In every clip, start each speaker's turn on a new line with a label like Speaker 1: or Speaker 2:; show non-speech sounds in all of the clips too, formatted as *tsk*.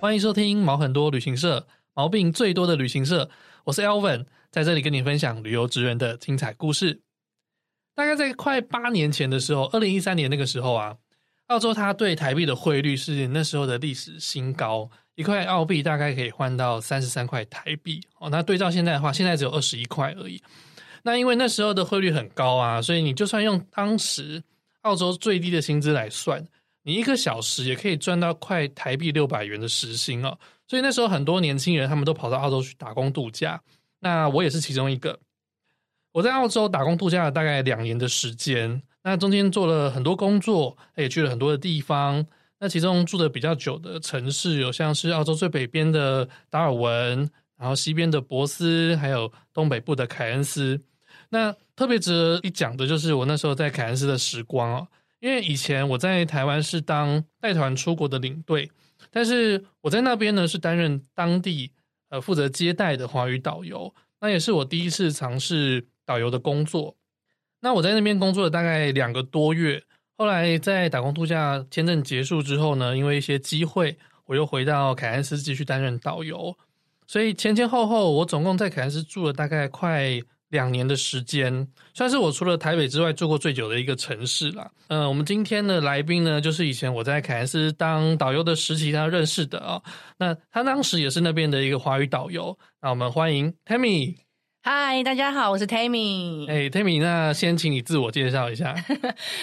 Speaker 1: 欢迎收听毛很多旅行社，毛病最多的旅行社。我是 Elvin，在这里跟你分享旅游职员的精彩故事。大概在快八年前的时候，二零一三年那个时候啊，澳洲它对台币的汇率是那时候的历史新高，一块澳币大概可以换到三十三块台币哦。那对照现在的话，现在只有二十一块而已。那因为那时候的汇率很高啊，所以你就算用当时澳洲最低的薪资来算。你一个小时也可以赚到快台币六百元的时薪哦，所以那时候很多年轻人他们都跑到澳洲去打工度假，那我也是其中一个。我在澳洲打工度假了大概两年的时间，那中间做了很多工作，也去了很多的地方。那其中住的比较久的城市有像是澳洲最北边的达尔文，然后西边的博斯，还有东北部的凯恩斯。那特别值得一讲的就是我那时候在凯恩斯的时光哦。因为以前我在台湾是当带团出国的领队，但是我在那边呢是担任当地呃负责接待的华语导游，那也是我第一次尝试导游的工作。那我在那边工作了大概两个多月，后来在打工度假签证结束之后呢，因为一些机会，我又回到凯恩斯继续担任导游，所以前前后后我总共在凯恩斯住了大概快。两年的时间，算是我除了台北之外住过最久的一个城市了。嗯、我们今天的来宾呢，就是以前我在凯恩斯当导游的时期他认识的啊、哦。那他当时也是那边的一个华语导游。那我们欢迎 Tammy。
Speaker 2: 嗨，大家好，我是 Tammy。
Speaker 1: 哎，Tammy，那先请你自我介绍一下。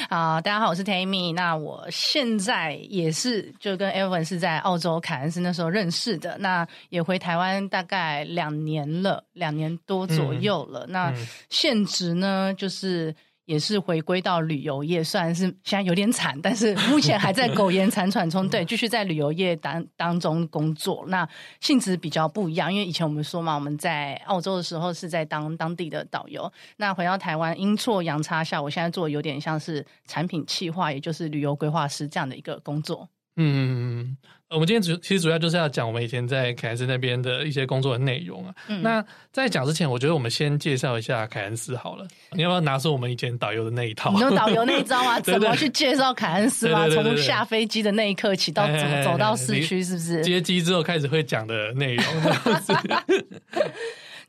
Speaker 2: 好，*laughs* 大家好，我是 Tammy。那我现在也是就跟 Elvin 是在澳洲凯恩斯那时候认识的，那也回台湾大概两年了，两年多左右了。嗯、那现职呢，就是。也是回归到旅游业，虽然是现在有点惨，但是目前还在 *laughs* 苟延残喘中。对，继续在旅游业当当中工作。那性质比较不一样，因为以前我们说嘛，我们在澳洲的时候是在当当地的导游。那回到台湾，阴错阳差下，我现在做的有点像是产品企划，也就是旅游规划师这样的一个工作。嗯。
Speaker 1: 我们今天主其实主要就是要讲我们以前在凯恩斯那边的一些工作的内容啊。嗯、那在讲之前，我觉得我们先介绍一下凯恩斯好了。你要不要拿出我们以前导游的那一套？
Speaker 2: 你有导游那一招 *laughs* 吗？怎么去介绍凯恩斯吗？从下飞机的那一刻起到怎么走到市区，是不是？
Speaker 1: 接机之后开始会讲的内容。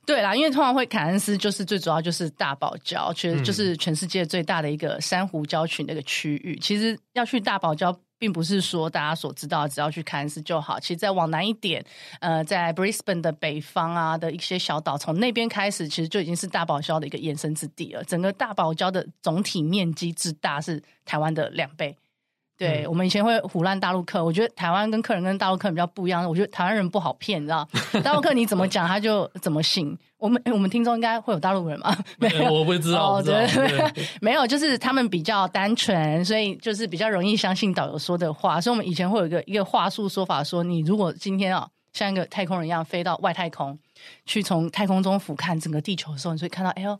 Speaker 2: 对啦，因为通常会凯恩斯就是最主要就是大堡礁，其实就是全世界最大的一个珊瑚礁群的一个区域。其实要去大堡礁。并不是说大家所知道，只要去凯恩斯就好。其实再往南一点，呃，在 Brisbane 的北方啊的一些小岛，从那边开始，其实就已经是大堡礁的一个延伸之地了。整个大堡礁的总体面积之大是台湾的两倍。对，嗯、我们以前会唬烂大陆客，我觉得台湾跟客人跟大陆客人比较不一样。我觉得台湾人不好骗，你知道，大陆客你怎么讲他就怎么信。我们我们听众应该会有大陆人吗？*laughs* 没有，
Speaker 1: 我不知道，对 *laughs*
Speaker 2: 没有，就是他们比较单纯，所以就是比较容易相信导游说的话。所以，我们以前会有一个一个话术说法，说你如果今天啊，像一个太空人一样飞到外太空，去从太空中俯瞰整个地球的时候，你就会看到，哎呦。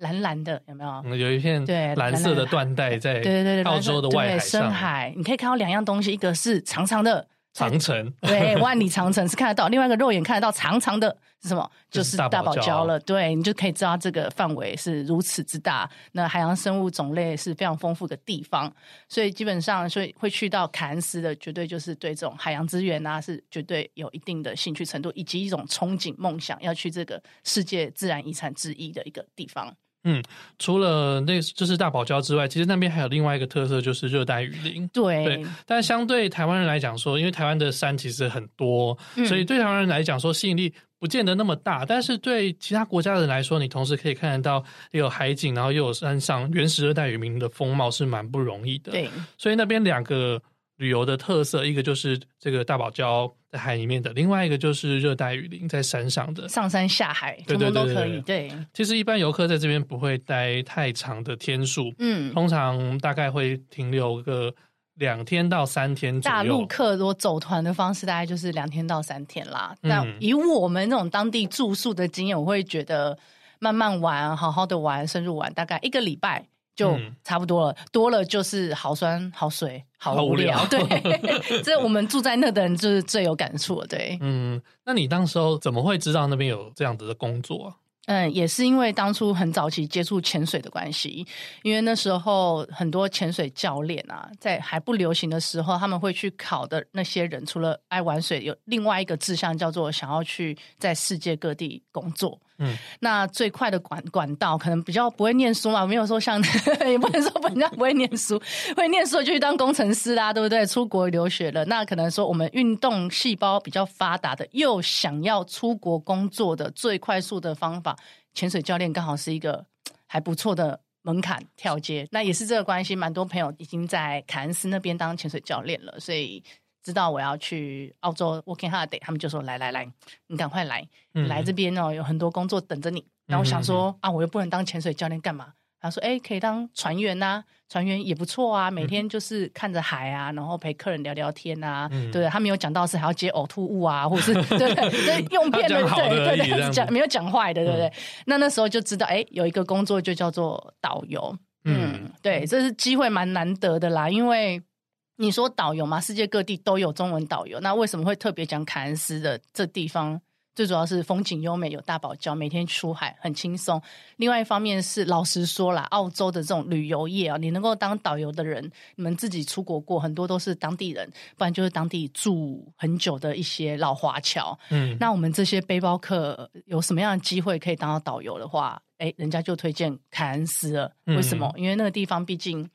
Speaker 2: 蓝蓝的有没有？
Speaker 1: 有一片对蓝色的缎带在对对对澳洲的外海上，
Speaker 2: 深海，你可以看到两样东西，一个是长长的
Speaker 1: 长城，
Speaker 2: 对，万里长城是看得到；另外一个肉眼看得到长长的是什么？*laughs* 就是大堡礁了。对，你就可以知道这个范围是如此之大。那海洋生物种类是非常丰富的地方，所以基本上，所以会去到凯恩斯的，绝对就是对这种海洋资源啊，是绝对有一定的兴趣程度，以及一种憧憬梦想，要去这个世界自然遗产之一的一个地方。
Speaker 1: 嗯，除了那就是大堡礁之外，其实那边还有另外一个特色，就是热带雨林。
Speaker 2: 对，
Speaker 1: 对，但相对台湾人来讲说，因为台湾的山其实很多，嗯、所以对台湾人来讲说吸引力不见得那么大。但是对其他国家的人来说，你同时可以看得到又有海景，然后又有山上原始热带雨林的风貌，是蛮不容易的。
Speaker 2: 对，
Speaker 1: 所以那边两个。旅游的特色，一个就是这个大堡礁在海里面的，另外一个就是热带雨林在山上的，
Speaker 2: 上山下海，通通都可以。对，
Speaker 1: 其实一般游客在这边不会待太长的天数，嗯，通常大概会停留个两天到三天左右。
Speaker 2: 大陆客如果走团的方式，大概就是两天到三天啦。那、嗯、以我们那种当地住宿的经验，我会觉得慢慢玩，好好的玩，深入玩，大概一个礼拜。就差不多了，嗯、多了就是好酸、好水、好无聊。无聊对，*laughs* 这我们住在那的人就是最有感触了。对，
Speaker 1: 嗯，那你当时候怎么会知道那边有这样子的工作？
Speaker 2: 啊嗯，也是因为当初很早期接触潜水的关系，因为那时候很多潜水教练啊，在还不流行的时候，他们会去考的那些人，除了爱玩水，有另外一个志向叫做想要去在世界各地工作。嗯，那最快的管管道可能比较不会念书嘛，没有说像 *laughs* 也不能说人家不会念书，*laughs* 会念书就去当工程师啦，对不对？出国留学了，那可能说我们运动细胞比较发达的，又想要出国工作的最快速的方法，潜水教练刚好是一个还不错的门槛跳阶。那也是这个关系，蛮多朋友已经在凯恩斯那边当潜水教练了，所以。知道我要去澳洲 working holiday，他们就说来来来，你赶快来，嗯、来这边哦，有很多工作等着你。然后我想说、嗯、啊，我又不能当潜水教练干嘛？他说哎，可以当船员呐、啊，船员也不错啊，每天就是看着海啊，然后陪客人聊聊天啊。嗯、对，他没有讲到是还要接呕吐物啊，或者是 *laughs* 对对用片的，对对对，讲没有讲坏的，对不对？嗯、那那时候就知道哎，有一个工作就叫做导游。嗯，嗯对，这是机会蛮难得的啦，因为。你说导游嘛，世界各地都有中文导游，那为什么会特别讲凯恩斯的这地方？最主要是风景优美，有大堡礁，每天出海很轻松。另外一方面是，老实说啦，澳洲的这种旅游业啊，你能够当导游的人，你们自己出国过，很多都是当地人，不然就是当地住很久的一些老华侨。嗯，那我们这些背包客有什么样的机会可以当到导游的话，哎，人家就推荐凯恩斯了。为什么？嗯、因为那个地方毕竟。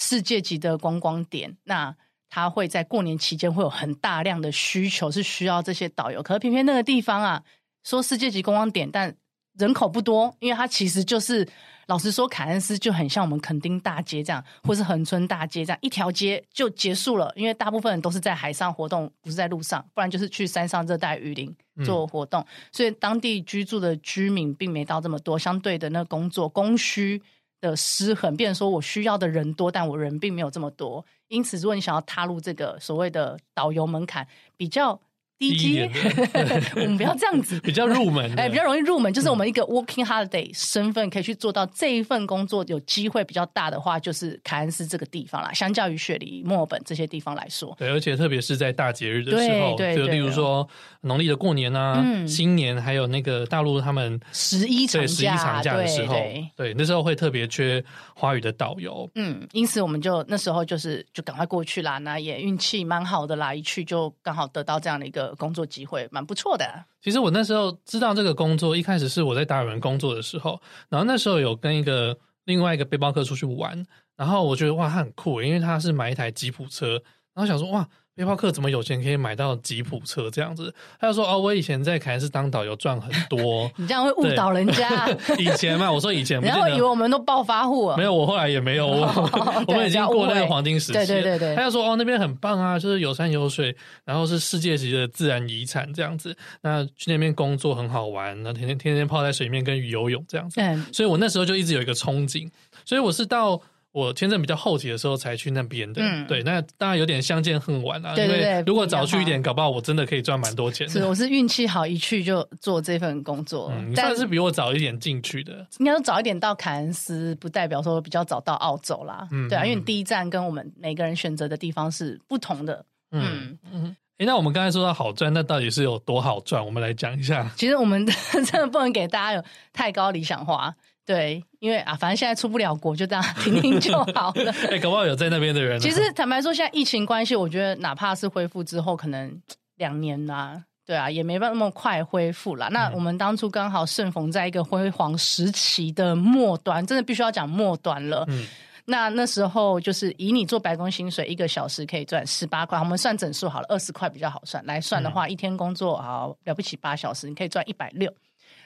Speaker 2: 世界级的观光点，那他会在过年期间会有很大量的需求，是需要这些导游。可是偏偏那个地方啊，说世界级观光点，但人口不多，因为它其实就是老实说，凯恩斯就很像我们垦丁大街这样，或是恒春大街这样，一条街就结束了。因为大部分人都是在海上活动，不是在路上，不然就是去山上热带雨林做活动，嗯、所以当地居住的居民并没到这么多。相对的，那工作供需。的失衡，变成说我需要的人多，但我人并没有这么多。因此，如果你想要踏入这个所谓的导游门槛，比较。低级，*laughs* 我们不要这样子，
Speaker 1: 比较入门，
Speaker 2: 哎，比较容易入门，就是我们一个 working holiday 身份可以去做到这一份工作，有机会比较大的话，就是凯恩斯这个地方啦。相较于雪梨、墨尔本这些地方来说，
Speaker 1: 对，而且特别是在大节日的时候，就例如说农历的过年啊、新年，还有那个大陆他们
Speaker 2: 十一长假、
Speaker 1: 十一长假的时候，对，那时候会特别缺华语的导游。
Speaker 2: 嗯，因此我们就那时候就是就赶快过去啦，那也运气蛮好的啦，一去就刚好得到这样的一个。工作机会蛮不错的。
Speaker 1: 其实我那时候知道这个工作，一开始是我在达尔文工作的时候，然后那时候有跟一个另外一个背包客出去玩，然后我觉得哇，他很酷，因为他是买一台吉普车，然后想说哇。背包客怎么有钱可以买到吉普车这样子？他就说：“哦，我以前在凯恩斯当导游赚很多。*laughs* ”你
Speaker 2: 这样会误导人家。
Speaker 1: 以前嘛，我说以前，
Speaker 2: 然后以为我们都暴发户。
Speaker 1: 没有，我后来也没有，我 *laughs* 我们已经过那个黄金时期。
Speaker 2: 对对对对。
Speaker 1: 他就说：“哦，那边很棒啊，就是有山有水，然后是世界级的自然遗产这样子。那去那边工作很好玩，那天天天天泡在水面跟鱼游泳这样子。嗯，所以我那时候就一直有一个憧憬。所以我是到。我签证比较后期的时候才去那边的，嗯、对，那当然有点相见恨晚了。对对对，因为如果早去一点，搞不好我真的可以赚蛮多钱。
Speaker 2: 是，我是运气好，一去就做这份工作。
Speaker 1: 嗯，你算是比我早一点进去的。
Speaker 2: 应该说早一点到凯恩斯，不代表说比较早到澳洲啦。嗯，对啊，因为你第一站跟我们每个人选择的地方是不同的。嗯嗯。
Speaker 1: 哎，那我们刚才说到好赚，那到底是有多好赚？我们来讲一下。
Speaker 2: 其实我们 *laughs* 真的不能给大家有太高理想化。对，因为啊，反正现在出不了国，就这样听听就好了。*laughs*
Speaker 1: 哎，搞不好有在那边的人。
Speaker 2: 其实坦白说，现在疫情关系，我觉得哪怕是恢复之后，可能两年呐，对啊，也没办法那么快恢复啦。那我们当初刚好盛逢在一个辉煌时期的末端，真的必须要讲末端了。嗯，那那时候就是以你做白工薪水，一个小时可以赚十八块，我们算整数好了，二十块比较好算。来算的话，嗯、一天工作好了不起八小时，你可以赚一百六。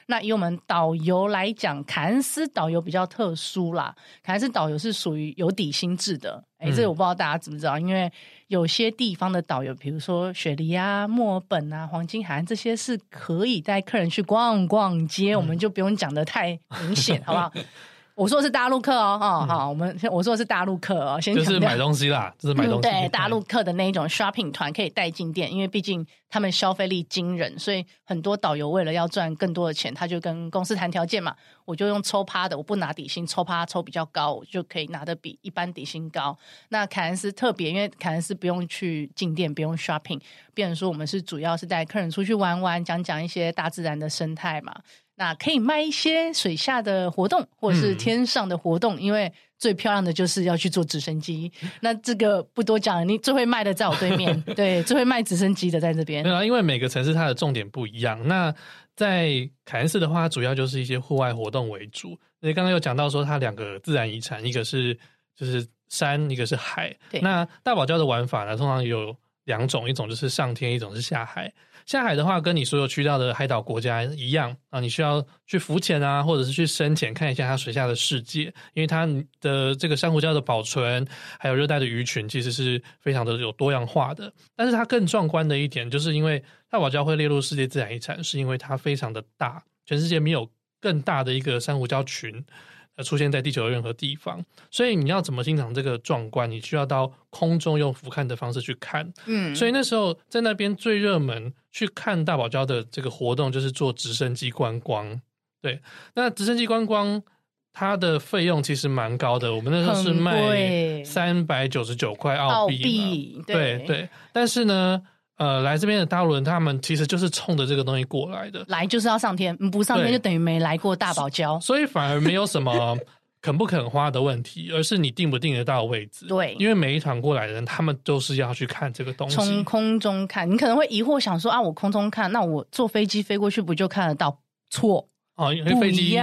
Speaker 2: 那以我们导游来讲，凯恩斯导游比较特殊啦。凯恩斯导游是属于有底薪制的，哎、欸，这个我不知道大家知不知道，因为有些地方的导游，比如说雪梨啊、墨尔本啊、黄金海岸这些，是可以带客人去逛逛街，嗯、我们就不用讲得太明显，好不好？*laughs* 我说的是大陆客哦，哈、嗯，好，我们我说的是大陆客哦，先
Speaker 1: 就是买东西啦，就是买东西。嗯、对，
Speaker 2: 大陆客的那一种 shopping 团可以带进店，因为毕竟他们消费力惊人，所以很多导游为了要赚更多的钱，他就跟公司谈条件嘛，我就用抽趴的，我不拿底薪，抽趴抽比较高，我就可以拿的比一般底薪高。那凯恩斯特别，因为凯恩斯不用去进店，不用 shopping，变成说我们是主要是带客人出去玩玩，讲讲一些大自然的生态嘛。那可以卖一些水下的活动，或者是天上的活动，嗯、因为最漂亮的就是要去坐直升机。那这个不多讲，你最会卖的在我对面，*laughs* 对，最会卖直升机的在这边。
Speaker 1: 对啊，因为每个城市它的重点不一样。那在凯恩斯的话，主要就是一些户外活动为主。那刚刚有讲到说，它两个自然遗产，一个是就是山，一个是海。
Speaker 2: 对。
Speaker 1: 那大堡礁的玩法呢，通常有两种，一种就是上天，一种是下海。下海的话，跟你所有去到的海岛国家一样啊，你需要去浮潜啊，或者是去深潜看一下它水下的世界，因为它的这个珊瑚礁的保存，还有热带的鱼群，其实是非常的有多样化的。但是它更壮观的一点，就是因为大堡礁会列入世界自然遗产，是因为它非常的大，全世界没有更大的一个珊瑚礁群。呃，出现在地球的任何地方，所以你要怎么欣赏这个壮观？你需要到空中用俯瞰的方式去看。嗯，所以那时候在那边最热门去看大堡礁的这个活动，就是坐直升机观光。对，那直升机观光它的费用其实蛮高的，我们那时候是卖三百九十九块澳币。对对，但是呢。呃，来这边的大陆人，他们其实就是冲着这个东西过来的。
Speaker 2: 来就是要上天，不上天就等于没来过大堡礁。
Speaker 1: 所以反而没有什么 *laughs* 肯不肯花的问题，而是你定不定得到位置。
Speaker 2: 对，
Speaker 1: 因为每一团过来的人，他们都是要去看这个东西。
Speaker 2: 从空中看，你可能会疑惑，想说啊，我空中看，那我坐飞机飞过去不就看得到？错。
Speaker 1: 哦，因为飞机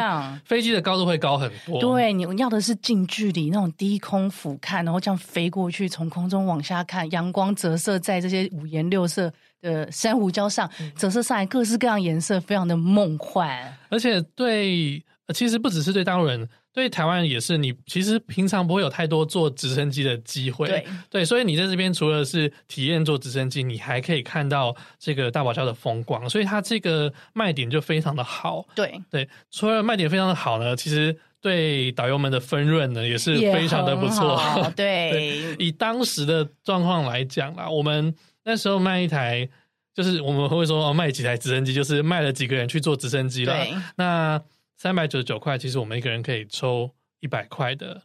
Speaker 1: 飞机的高度会高很多。
Speaker 2: 对，你要的是近距离那种低空俯瞰，然后这样飞过去，从空中往下看，阳光折射在这些五颜六色的珊瑚礁上，折射上来各式各样颜色，非常的梦幻。
Speaker 1: 而且对，其实不只是对大陆人。对台湾也是，你其实平常不会有太多坐直升机的机会，
Speaker 2: 对
Speaker 1: 对，所以你在这边除了是体验坐直升机，你还可以看到这个大堡礁的风光，所以它这个卖点就非常的好。
Speaker 2: 对
Speaker 1: 对，除了卖点非常的好呢，其实对导游们的分润呢也是非常的不错。*laughs*
Speaker 2: 对，
Speaker 1: 对，以当时的状况来讲啦，我们那时候卖一台，就是我们会说哦卖几台直升机，就是卖了几个人去坐直升机了。
Speaker 2: 对，
Speaker 1: 那。三百九十九块，其实我们一个人可以抽一百块的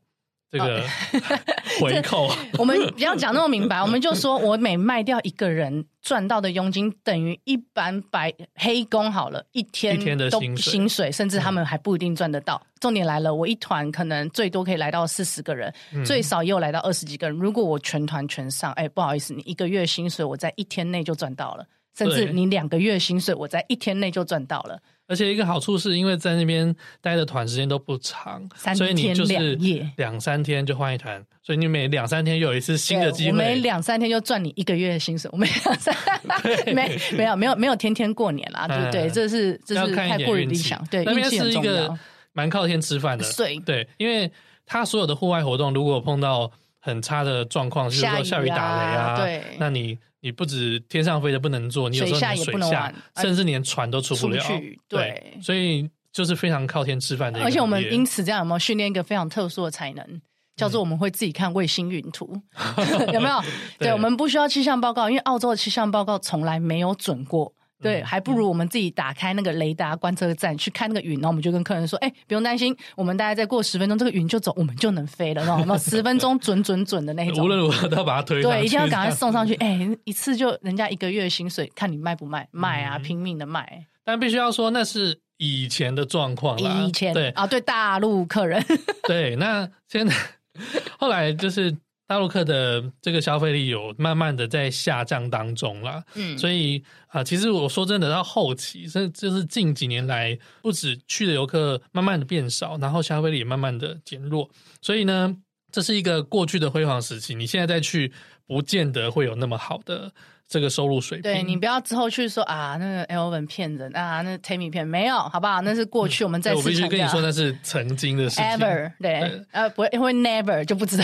Speaker 1: 这个 *laughs* 回扣。
Speaker 2: 我们不要讲那么明白，我们就说我每卖掉一个人赚到的佣金等于一般白黑工好了，一天一天的薪水，薪水，甚至他们还不一定赚得到。嗯、重点来了，我一团可能最多可以来到四十个人，嗯、最少也有来到二十几个人。如果我全团全上，哎，不好意思，你一个月薪水我在一天内就赚到了，甚至你两个月薪水我在一天内就赚到了。
Speaker 1: 而且一个好处是因为在那边待的团时间都不长，所以你就是两三天就换一团，所以你每两三天又有一次新的机会。
Speaker 2: 我每两三天就赚你一个月的薪水，我每两三 *laughs* 没没有没有没有天天过年啦，对不对？这是这是太过于理想。对，
Speaker 1: 那边是一个蛮靠天吃饭的，
Speaker 2: 对
Speaker 1: 对，因为他所有的户外活动，如果碰到很差的状况，就是说下雨打雷啊，
Speaker 2: 对，
Speaker 1: 那你。你不止天上飞的不能坐，你有时候连水下，甚至连船都出不了。对，所以就是非常靠天吃饭的。
Speaker 2: 而且我们因此这样有没有训练一个非常特殊的才能，叫做我们会自己看卫星云图，*laughs* 有没有？对，我们不需要气象报告，因为澳洲的气象报告从来没有准过。对，还不如我们自己打开那个雷达观测站去看那个云，然后我们就跟客人说：“哎，不用担心，我们大概再过十分钟，这个云就走，我们就能飞了。”然后十分钟 *laughs* 准准准的那种。
Speaker 1: 无论如何都要把它推。
Speaker 2: 对，一定要赶快送上去。哎，一次就人家一个月薪水，看你卖不卖？卖啊，拼命的卖。
Speaker 1: 但必须要说，那是以前的状况了。
Speaker 2: 以前
Speaker 1: 对
Speaker 2: 啊，对大陆客人。
Speaker 1: 对，那现在 *laughs* 后来就是。大陆客的这个消费力有慢慢的在下降当中啦，嗯，所以啊、呃，其实我说真的，到后期，这就是近几年来，不止去的游客慢慢的变少，然后消费力也慢慢的减弱，所以呢，这是一个过去的辉煌时期，你现在再去，不见得会有那么好的。这个收入水平，
Speaker 2: 对，你不要之后去说啊，那个 Elvin 骗人啊，那 Tammy 骗没有，好不好？那是过去，我们再次、嗯、我必须跟你说，那是曾经的事情。Ever 对，对呃，不会，因为 Never 就不知道。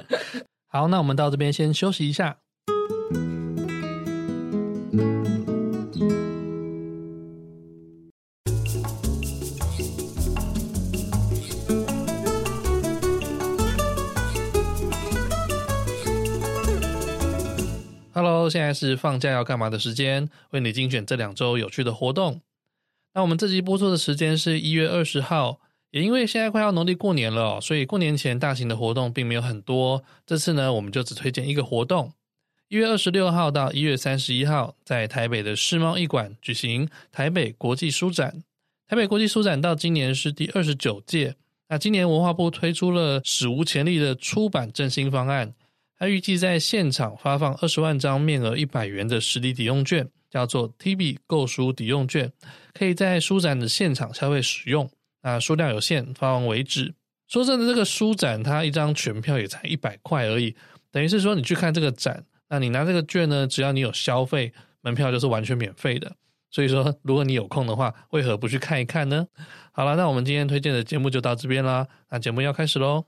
Speaker 2: *laughs*
Speaker 1: 好，那我们到这边先休息一下。现在是放假要干嘛的时间？为你精选这两周有趣的活动。那我们这集播出的时间是一月二十号，也因为现在快要农历过年了，所以过年前大型的活动并没有很多。这次呢，我们就只推荐一个活动：一月二十六号到一月三十一号，在台北的世贸艺馆举行台北国际书展。台北国际书展到今年是第二十九届。那今年文化部推出了史无前例的出版振兴方案，他预计在现场发放二十万张面额一百元的实体抵用券，叫做 TB 购书抵用券，可以在书展的现场消费使用。那数量有限，发完为止。说真的，这个书展它一张全票也才一百块而已，等于是说你去看这个展，那你拿这个券呢，只要你有消费，门票就是完全免费的。所以说，如果你有空的话，为何不去看一看呢？好了，那我们今天推荐的节目就到这边啦。那节目要开始喽。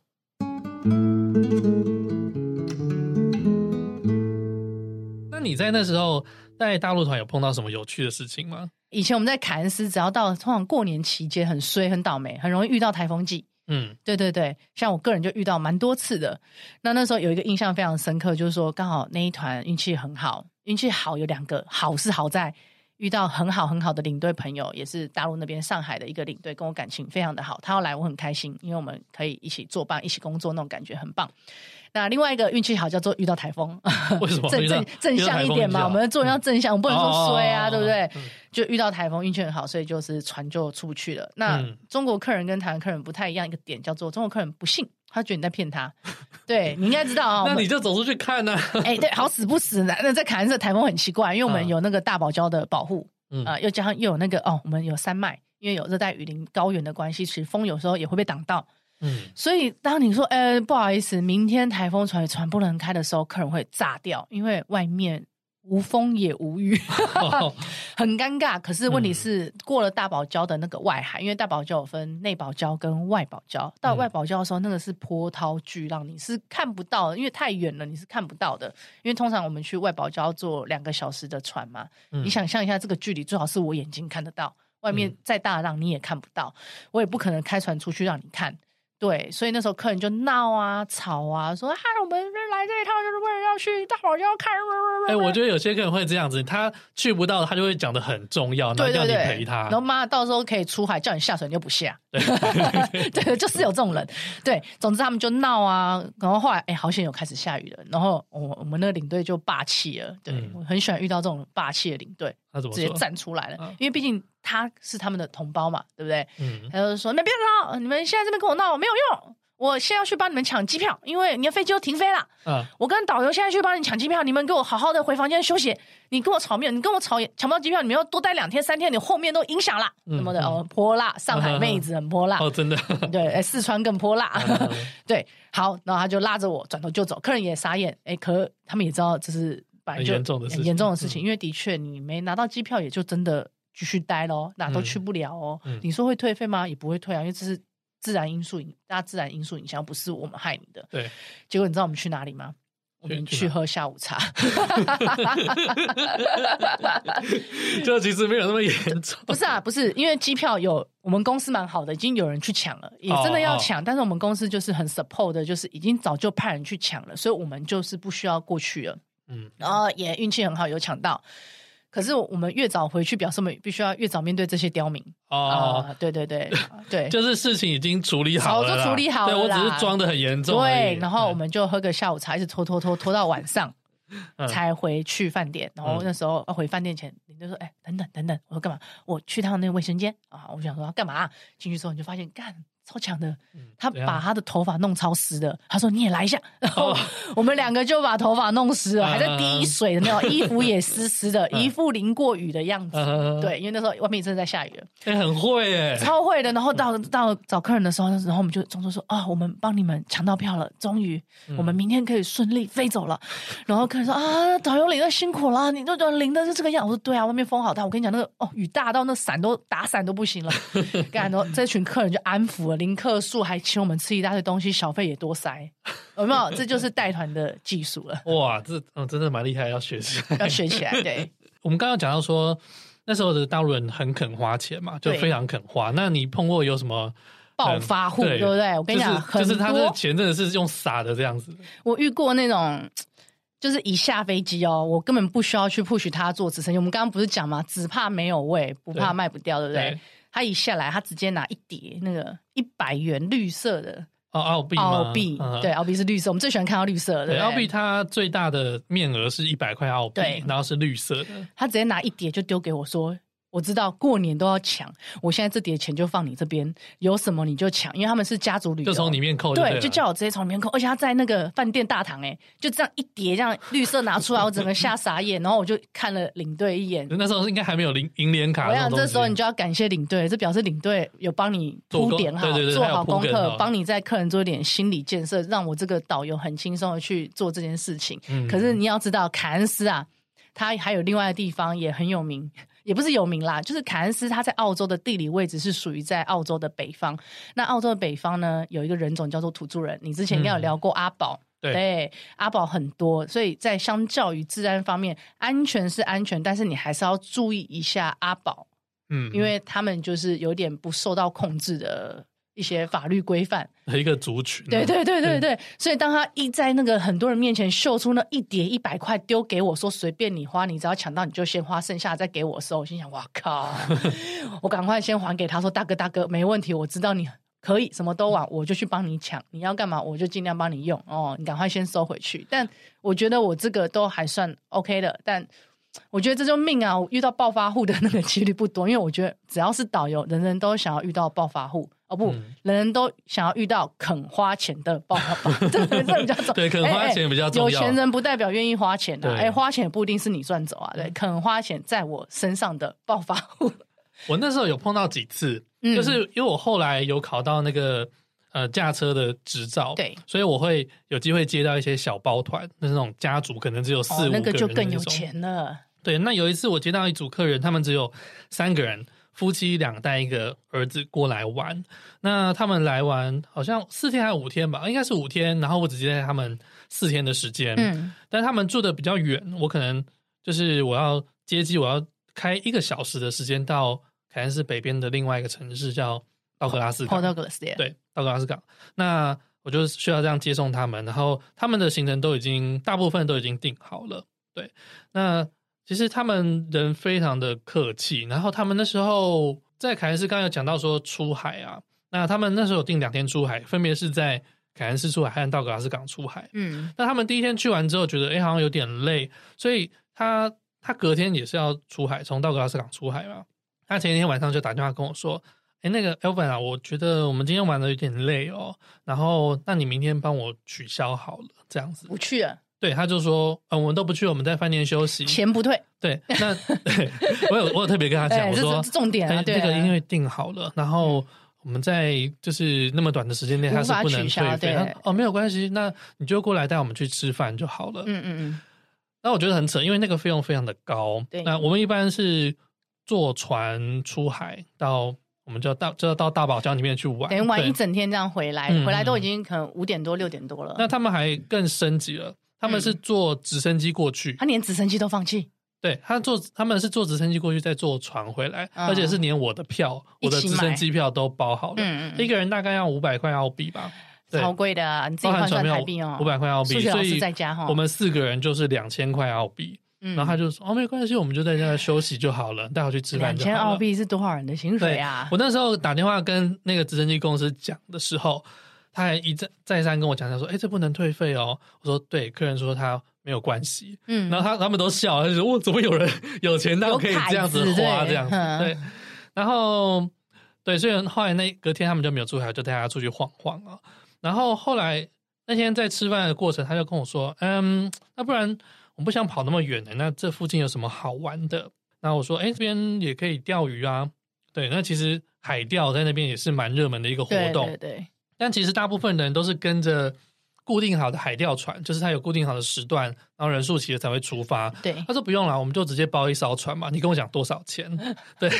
Speaker 1: 你在那时候在大陆团有碰到什么有趣的事情吗？
Speaker 2: 以前我们在凯恩斯，只要到通常过年期间很衰很倒霉，很容易遇到台风季。嗯，对对对，像我个人就遇到蛮多次的。那那时候有一个印象非常深刻，就是说刚好那一团运气很好，运气好有两个好是好在。遇到很好很好的领队朋友，也是大陆那边上海的一个领队，跟我感情非常的好。他要来，我很开心，因为我们可以一起作伴、一起工作，那种感觉很棒。那另外一个运气好叫做遇到台风，*laughs*
Speaker 1: 为什么？
Speaker 2: 正正正向一点嘛，我们做人要正向，我们不能说衰啊，对不对？就遇到台风，运气很好，所以就是船就出不去了。那中国客人跟台湾客人不太一样，一个点叫做中国客人不信。他觉得你在骗他，*laughs* 对，你应该知道啊。*laughs*
Speaker 1: 那你就走出去看呢。
Speaker 2: 哎，对，好死不死的，那在凯恩斯台风很奇怪，因为我们有那个大堡礁的保护，啊，又加上又有那个哦，我们有山脉，因为有热带雨林高原的关系，其实风有时候也会被挡到。嗯，所以当你说，哎，不好意思，明天台风船船不能开的时候，客人会炸掉，因为外面。无风也无雨，*laughs* 很尴尬。可是问题是，过了大堡礁的那个外海，因为大堡礁有分内堡礁跟外堡礁。到外堡礁的时候，那个是波涛巨浪，你是看不到的，因为太远了，你是看不到的。因为通常我们去外堡礁坐两个小时的船嘛，你想象一下这个距离，最好是我眼睛看得到，外面再大浪你也看不到，我也不可能开船出去让你看。对，所以那时候客人就闹啊、吵啊，说：“嗨，我们来这一趟就是为了要去大堡礁看。”
Speaker 1: 哎，*laughs* 我觉得有些客人会这样子，他去不到，他就会讲的很重要，然后叫你陪他。
Speaker 2: 然后妈，到时候可以出海叫你下水，你就不下。对，*laughs* 对，就是有这种人。对，总之他们就闹啊，然后后来哎，好险有开始下雨了，然后我我们那个领队就霸气了。对、嗯、我很喜欢遇到这种霸气的领队，他怎么直接站出来了？啊、因为毕竟。他是他们的同胞嘛，对不对？嗯，他就说：“那别闹，你们现在这边跟我闹没有用，我现在要去帮你们抢机票，因为你的飞机都停飞了。嗯，我跟导游现在去帮你抢机票，你们给我好好的回房间休息。你跟我吵没有？你跟我吵抢不到机票，你们要多待两天三天，你后面都影响了什么的哦，泼辣，上海妹子很泼辣
Speaker 1: 哦，真的 *laughs*
Speaker 2: 对，哎，四川更泼辣，*laughs* 对，好，然后他就拉着我转头就走，客人也傻眼，哎，可他们也知道这是很严重的事情，严重的事情，因为的确你没拿到机票，也就真的。继续待喽，哪都去不了哦。嗯嗯、你说会退费吗？也不会退啊，因为这是自然因素，大自然因素影响，不是我们害你的。对，结果你知道我们去哪里吗？我们去喝下午茶。*laughs*
Speaker 1: 就其实没有那么严重。
Speaker 2: 不是啊，不是，因为机票有我们公司蛮好的，已经有人去抢了，也真的要抢，哦、但是我们公司就是很 support 的，就是已经早就派人去抢了，所以我们就是不需要过去了。嗯，然后也运气很好，有抢到。可是我们越早回去，表示我们必须要越早面对这些刁民哦、呃。对对对 *laughs* 对，
Speaker 1: 就是事情已经处理好了，
Speaker 2: 早就处理好了。
Speaker 1: 对，我只是装的很严重。
Speaker 2: 对，然后我们就喝个下午茶，一直拖拖拖拖到晚上才回去饭店。然后那时候要回饭店前，你就说：“哎，等等等等。”我说：“干嘛？我去趟那个卫生间啊！”我想说要干嘛？进去之后你就发现干。超强的，他把他的头发弄超湿的。他说：“你也来一下。”然后 *laughs* 我们两个就把头发弄湿了，还在滴水的那种，衣服也湿湿的，一副淋过雨的样子。对，因为那时候外面真的在下雨了。
Speaker 1: 哎，很会哎，
Speaker 2: 超会的。然后到到找客人的时候，然后我们就装作说：“啊，我们帮你们抢到票了，终于我们明天可以顺利飞走了。”然后客人说：“啊，导游领队辛苦了，你都都淋的是这个样。”我说：“对啊，外面风好大，我跟你讲，那个哦，雨大到那伞都打伞都不行了。”干，然后这群客人就安抚了，林客数还。请我们吃一大堆东西，小费也多塞，*laughs* 有没有？这就是带团的技术了。
Speaker 1: 哇，这嗯，真的蛮厉害，要学起来，
Speaker 2: 要学起来。*laughs* 对，
Speaker 1: 我们刚刚讲到说，那时候的大陆人很肯花钱嘛，就非常肯花。那你碰过有什么
Speaker 2: 暴发户，对不对？我跟你讲，
Speaker 1: 就是他的钱真的是用撒的这样子。
Speaker 2: 我遇过那种，就是一下飞机哦，我根本不需要去 push 他做直升机。我们刚刚不是讲嘛？只怕没有位，不怕卖不掉，对不对？他一下来，他直接拿一叠那个一百元绿色的
Speaker 1: 哦，澳币
Speaker 2: 澳币对，澳币是绿色，我们最喜欢看到绿色的。对，
Speaker 1: 澳币它最大的面额是一百块澳币，然后是绿色的。
Speaker 2: 他直接拿一叠就丢给我说：“我知道过年都要抢，我现在这叠钱就放你这边，有什么你就抢，因为他们是家族旅游，
Speaker 1: 就从里面扣就对，
Speaker 2: 对，就叫我直接从里面扣，而且他在那个饭店大堂，哎，就这样一叠这样绿色拿出来，我整个吓傻眼，然后我就看了领队一眼。
Speaker 1: 那时候应该还没有银银联卡，
Speaker 2: 我想这时候你就要感谢领队，这表示领队有帮你铺点好，对对对，做好功课，帮你在客人做一点心理建设，让我这个导游很轻松的去做这件事情。嗯，可是你要知道，凯恩斯啊，他还有另外的地方也很有名。也不是有名啦，就是凯恩斯，它在澳洲的地理位置是属于在澳洲的北方。那澳洲的北方呢，有一个人种叫做土著人。你之前应该有聊过阿宝，嗯、对，对，阿宝很多，所以在相较于治安方面，安全是安全，但是你还是要注意一下阿宝，嗯，因为他们就是有点不受到控制的。一些法律规范。的 *laughs*
Speaker 1: 一个族群，
Speaker 2: 对对对对对，所以当他一在那个很多人面前秀出那一叠一百块丢给我说随便你花，你只要抢到你就先花，剩下再给我的时候，我心想哇靠，*laughs* 我赶快先还给他说大哥大哥没问题，我知道你可以什么都玩，我就去帮你抢，你要干嘛我就尽量帮你用。哦，你赶快先收回去。但我觉得我这个都还算 OK 的，但。我觉得这就命啊！我遇到暴发户的那个几率不多，因为我觉得只要是导游，人人都想要遇到暴发户哦，不，嗯、人人都想要遇到肯花钱的暴发户，*laughs* 这这比较重。*laughs*
Speaker 1: 对，肯花钱比较重要。
Speaker 2: 有钱人不代表愿意花钱的、啊，哎对，花钱也不一定是你赚走啊。对，肯花钱在我身上的暴发户，*laughs*
Speaker 1: 我那时候有碰到几次，嗯、就是因为我后来有考到那个。呃，驾车的执照，对，所以我会有机会接到一些小包团，那是那种家族可能只有四五个人，哦，那个就更有钱了。对，那有一次我接到一组客人，他们只有三个人，夫妻两带一个儿子过来玩。那他们来玩好像四天还是五天吧，应该是五天。然后我只接待他们四天的时间，嗯，但他们住的比较远，我可能就是我要接机，我要开一个小时的时间到凯恩斯北边的另外一个城市叫。道格拉斯港，对，道格拉斯港。那我就需要这样接送他们，然后他们的行程都已经大部分都已经定好了。对，那其实他们人非常的客气。然后他们那时候在凯恩斯，刚刚有讲到说出海啊，那他们那时候有订两天出海，分别是在凯恩斯出海和道格拉斯港出海。嗯，那他们第一天去完之后，觉得哎好像有点累，所以他他隔天也是要出海，从道格拉斯港出海嘛。他前一天晚上就打电话跟我说。哎，那个 Elvin 啊，我觉得我们今天玩的有点累哦。然后，那你明天帮我取消好了，这样子。
Speaker 2: 不去啊？
Speaker 1: 对，他就说，嗯，我们都不去，我们在饭店休息，
Speaker 2: 钱不退。*laughs*
Speaker 1: 对，那对我有我有特别跟他讲，我说
Speaker 2: 重点啊，
Speaker 1: 这个因为订好了，然后我们在就是那么短的时间内，他是不能退费。哦，没有关系，那你就过来带我们去吃饭就好了。嗯嗯嗯。那我觉得很扯，因为那个费用非常的高。对，那我们一般是坐船出海到。我们就到就要到大堡礁里面去玩，
Speaker 2: 等于玩一整天这样回来，回来都已经可能五点多六点多了。
Speaker 1: 那他们还更升级了，他们是坐直升机过去，
Speaker 2: 他连直升机都放弃。
Speaker 1: 对，他坐他们是坐直升机过去，再坐船回来，嗯、而且是连我的票，我的直升机票都包好了。嗯嗯，一个人大概要五百块澳币吧，
Speaker 2: 超贵的，你自己换算台币哦，
Speaker 1: 五百块澳币。数学
Speaker 2: 老师在家哈，
Speaker 1: 我们四个人就是两千块澳币。然后他就说：“哦，没关系，我们就在家休息就好了，带我去吃饭就好了。”两千澳币
Speaker 2: 是多少人的薪水啊？
Speaker 1: 我那时候打电话跟那个直升机公司讲的时候，他还一再再三跟我讲，他说：“哎，这不能退费哦。”我说：“对，客人说他没有关系。”嗯，然后他他们都笑，他就说：“哇，怎么有人有钱到可以这样子花这样子？”对，*laughs* 然后对，所以后来那隔天他们就没有出海，就带他出去晃晃啊。然后后来那天在吃饭的过程，他就跟我说：“嗯，那不然。”我不想跑那么远的，那这附近有什么好玩的？那我说，哎，这边也可以钓鱼啊。对，那其实海钓在那边也是蛮热门的一个活动。对对对。但其实大部分人都是跟着固定好的海钓船，就是它有固定好的时段，然后人数齐了才会出发。对。他说不用了，我们就直接包一艘船嘛。你跟我讲多少钱？对。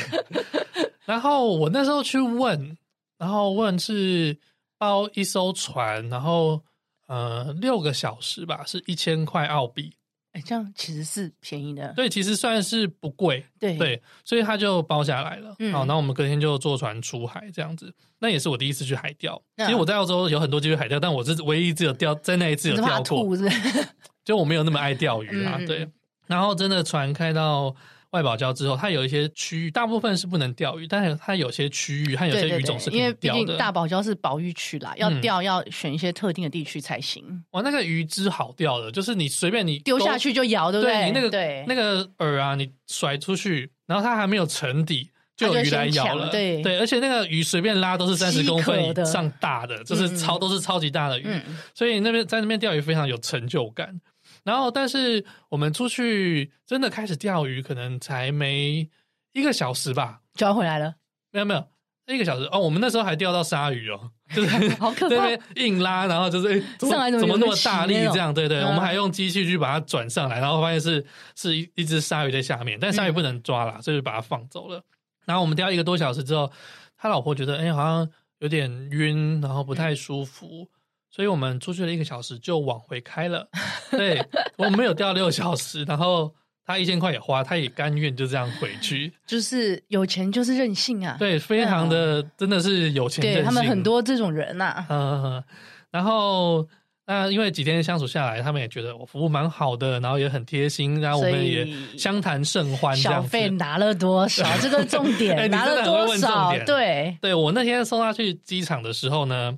Speaker 1: *laughs* 然后我那时候去问，然后问是包一艘船，然后呃六个小时吧，是一千块澳币。
Speaker 2: 哎，这样其实是便宜的。
Speaker 1: 对，其实算是不贵。对对，所以他就包下来了。嗯，好，那我们隔天就坐船出海，这样子。那也是我第一次去海钓。其实我在澳洲有很多机会海钓，但我是唯一只有钓在那一次有钓过。*laughs* 就我没有那么爱钓鱼啊。对。然后真的船开到。外堡礁之后，它有一些区域，大部分是不能钓鱼，但是它有些区域，它有些鱼种是可以钓的。因为毕竟
Speaker 2: 大堡礁是保育区啦，要钓要选一些特定的地区才行。
Speaker 1: 哇，那个鱼汁好钓的，就是你随便你
Speaker 2: 丢下去就咬，对不对？
Speaker 1: 对，你那个
Speaker 2: 对
Speaker 1: 那个饵啊，你甩出去，然后它还没有沉底，就有鱼来咬了。
Speaker 2: 对
Speaker 1: 对，而且那个鱼随便拉都是三十公分以上大的，就是超都是超级大的鱼，嗯、所以那边在那边钓鱼非常有成就感。然后，但是我们出去真的开始钓鱼，可能才没一个小时吧，
Speaker 2: 就要回来了。
Speaker 1: 没有没有，一个小时哦。我们那时候还钓到鲨鱼哦，就是 *laughs*
Speaker 2: 好可怕，
Speaker 1: 那边硬拉，然后就是 *laughs* 怎么怎么那么大力这样？对对，我们还用机器去把它转上来，然后发现是是一一只鲨鱼在下面，但鲨鱼不能抓了，所以就把它放走了。然后我们钓一个多小时之后，他老婆觉得哎，好像有点晕，然后不太舒服。所以我们出去了一个小时就往回开了，对，我们没有掉六小时，然后他一千块也花，他也甘愿就这样回去。*laughs*
Speaker 2: 就是有钱就是任性啊，
Speaker 1: 对，非常的、嗯、真的是有钱任性。
Speaker 2: 对，他们很多这种人呐、啊，
Speaker 1: 嗯，然后那因为几天相处下来，他们也觉得我服务蛮好的，然后也很贴心，然后我们也相谈甚欢。
Speaker 2: 小费拿了多少？这个重点，*laughs* 欸、拿了多少？对，
Speaker 1: 对我那天送他去机场的时候呢。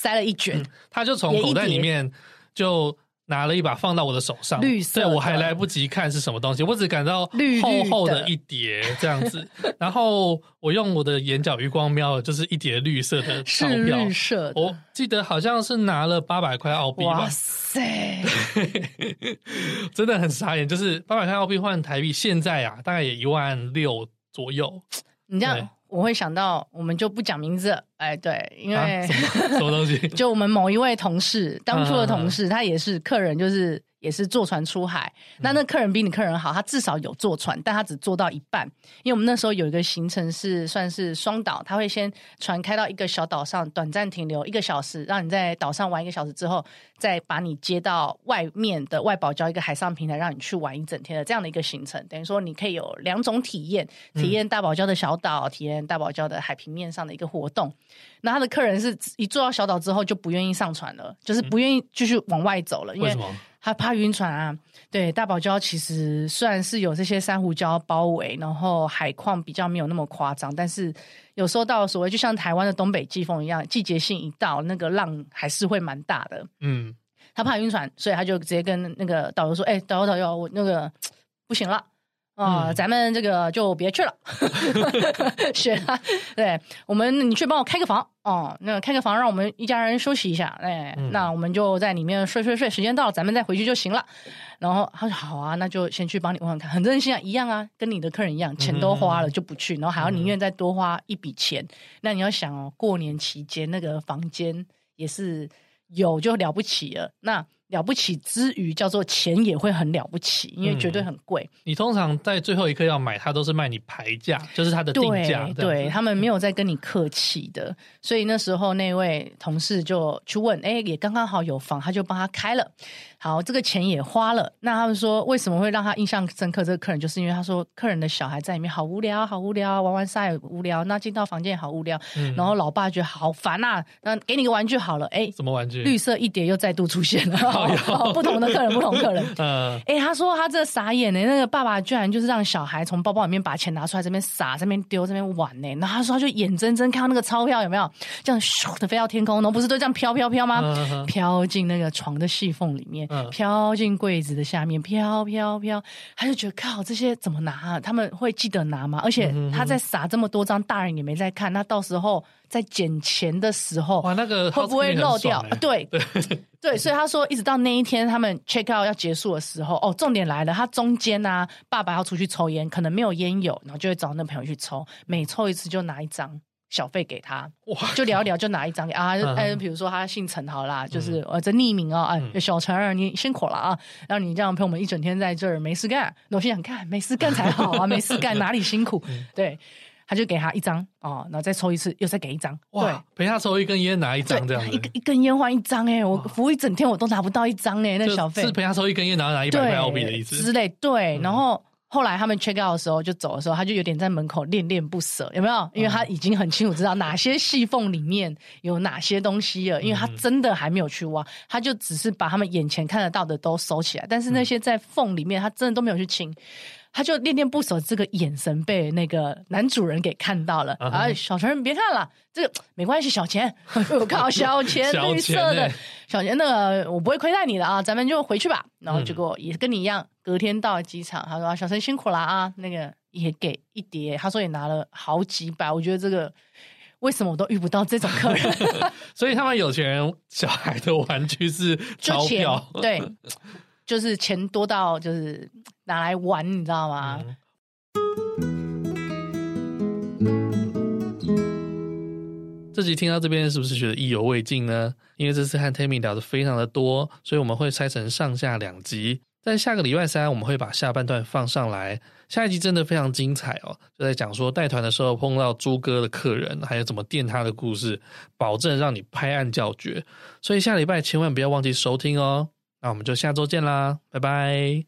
Speaker 2: 塞了一卷，嗯、他
Speaker 1: 就从口袋里面就拿了一把放到我的手上，
Speaker 2: 绿色，
Speaker 1: 对我还来不及看是什么东西，我只感到厚厚的一叠这样子，绿 *laughs* 绿然后我用我的眼角余光瞄了，就是一叠绿色的钞票，
Speaker 2: 绿色的，
Speaker 1: 我记得好像是拿了八百块澳币吧，
Speaker 2: 哇塞，*laughs*
Speaker 1: 真的很傻眼，就是八百块澳币换台币，现在啊大概也一万六左右，
Speaker 2: 你这样。我会想到，我们就不讲名字，哎，对，因为、啊、
Speaker 1: 什么？什么东西，*laughs*
Speaker 2: 就我们某一位同事，当初的同事，*laughs* 他也是客人，就是。也是坐船出海，那那客人比你客人好，他至少有坐船，但他只坐到一半，因为我们那时候有一个行程是算是双岛，他会先船开到一个小岛上短暂停留一个小时，让你在岛上玩一个小时之后，再把你接到外面的外堡礁一个海上平台，让你去玩一整天的这样的一个行程，等于说你可以有两种体验，体验大堡礁的小岛，体验大堡礁的海平面上的一个活动。那他的客人是一坐到小岛之后就不愿意上船了，就是不愿意继续往外走了，因为。他怕晕船啊，对，大堡礁其实虽然是有这些珊瑚礁包围，然后海况比较没有那么夸张，但是有时候到所谓就像台湾的东北季风一样，季节性一到，那个浪还是会蛮大的。嗯，他怕晕船，所以他就直接跟那个导游说：“哎、欸，导游导游，我那个 *tsk* 不行了。”啊、哦，咱们这个就别去了，*laughs* *laughs* 是啊，对，我们你去帮我开个房。哦，那开个房，让我们一家人休息一下，哎，嗯、那我们就在里面睡睡睡，时间到了咱们再回去就行了。然后他说好啊，那就先去帮你问问看，很任性啊，一样啊，跟你的客人一样，钱都花了就不去，然后还要宁愿再多花一笔钱。嗯、那你要想哦，过年期间那个房间也是有就了不起了，那。了不起之余，叫做钱也会很了不起，因为绝对很贵。嗯、
Speaker 1: 你通常在最后一刻要买，他都是卖你牌价，就是他的定价。
Speaker 2: 对，对他们没有在跟你客气的，所以那时候那位同事就去问，哎，也刚刚好有房，他就帮他开了。好，这个钱也花了。那他们说，为什么会让他印象深刻？这个客人就是因为他说，客人的小孩在里面好无聊，好无聊，玩玩沙也无聊。那进到房间也好无聊，嗯、然后老爸觉得好烦呐、啊。那给你个玩具好了，哎，
Speaker 1: 什么玩具？
Speaker 2: 绿色一叠又再度出现了。哦、*laughs* 不同的客人，不同客人。*laughs* 嗯，哎，他说他这傻眼呢。那个爸爸居然就是让小孩从包包里面把钱拿出来，这边撒，这边丢，这边玩呢。然后他说他就眼睁睁看到那个钞票有没有这样咻的飞到天空，然后不是都这样飘飘飘吗？嗯、飘进那个床的细缝里面。嗯、飘进柜子的下面，飘飘飘，他就觉得靠，这些怎么拿啊？他们会记得拿吗？而且他在撒这么多张，大人也没在看，那到时候在捡钱的时候，
Speaker 1: 哇，那个
Speaker 2: 会不会漏掉？对对 *laughs* 对，所以他说，一直到那一天他们 check out 要结束的时候，哦，重点来了，他中间呢、啊，爸爸要出去抽烟，可能没有烟友，然后就会找那朋友去抽，每抽一次就拿一张。小费给他，*laughs* 哇就聊一聊，就拿一张给啊，哎，比如说他姓陈好啦，就是呃，这匿名啊，哎，小陈儿，你辛苦了啊，然后你这样陪我们一整天在这儿没事干，我心想看没事干才好啊，没事干 *laughs* 哪里辛苦？对，他就给他一张哦，然后再抽一次，又再给一张，哇，陪
Speaker 1: 他抽一根烟拿一张这样，
Speaker 2: 一一根烟换一张哎，我服务一整天我都拿不到一张哎，那小费
Speaker 1: 是陪他抽一根烟然后拿一百块澳币的意思
Speaker 2: 之类，对，然后。后来他们 check out 的时候，就走的时候，他就有点在门口恋恋不舍，有没有？因为他已经很清楚知道哪些细缝里面有哪些东西了，因为他真的还没有去挖，他就只是把他们眼前看得到的都收起来，但是那些在缝里面，他真的都没有去清。他就恋恋不舍，这个眼神被那个男主人给看到了。啊、uh，huh. 小陈，你别看了，这个没关系，小钱，*laughs* 我靠，小钱，绿色的，小杰，那个我不会亏待你的啊，咱们就回去吧。然后结果也跟你一样，隔天到了机场，他说小陈辛苦了啊，那个也给一叠，他说也拿了好几百，我觉得这个。为什么我都遇不到这种客人？*laughs*
Speaker 1: 所以他们有钱人小孩的玩具是钞票，
Speaker 2: 对，就是钱多到就是拿来玩，你知道吗？
Speaker 1: 嗯、这集听到这边是不是觉得意犹未尽呢？因为这次和 Tammy 聊的非常的多，所以我们会拆成上下两集。在下个礼拜三，我们会把下半段放上来。下一集真的非常精彩哦，就在讲说带团的时候碰到猪哥的客人，还有怎么电他的故事，保证让你拍案叫绝。所以下礼拜千万不要忘记收听哦。那我们就下周见啦，拜拜。